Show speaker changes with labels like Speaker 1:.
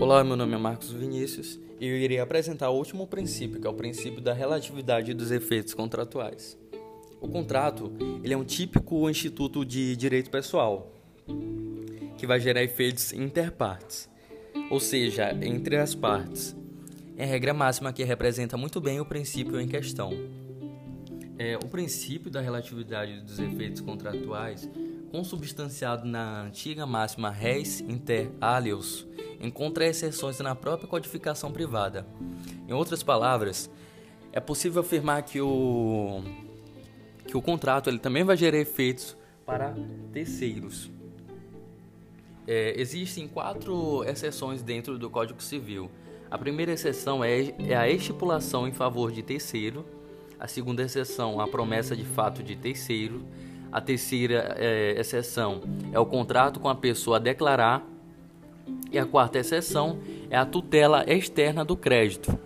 Speaker 1: Olá, meu nome é Marcos Vinícius e eu irei apresentar o último princípio, que é o princípio da relatividade dos efeitos contratuais. O contrato ele é um típico instituto de direito pessoal que vai gerar efeitos interpartes, ou seja, entre as partes. É a regra máxima que representa muito bem o princípio em questão. É, o princípio da relatividade dos efeitos contratuais, consubstanciado na antiga máxima res inter alios, encontra exceções na própria codificação privada. Em outras palavras, é possível afirmar que o, que o contrato ele também vai gerar efeitos para terceiros. É, existem quatro exceções dentro do Código Civil. A primeira exceção é, é a estipulação em favor de terceiro, a segunda exceção, a promessa de fato de terceiro, a terceira é, exceção é o contrato com a pessoa a declarar e a quarta exceção é a tutela externa do crédito.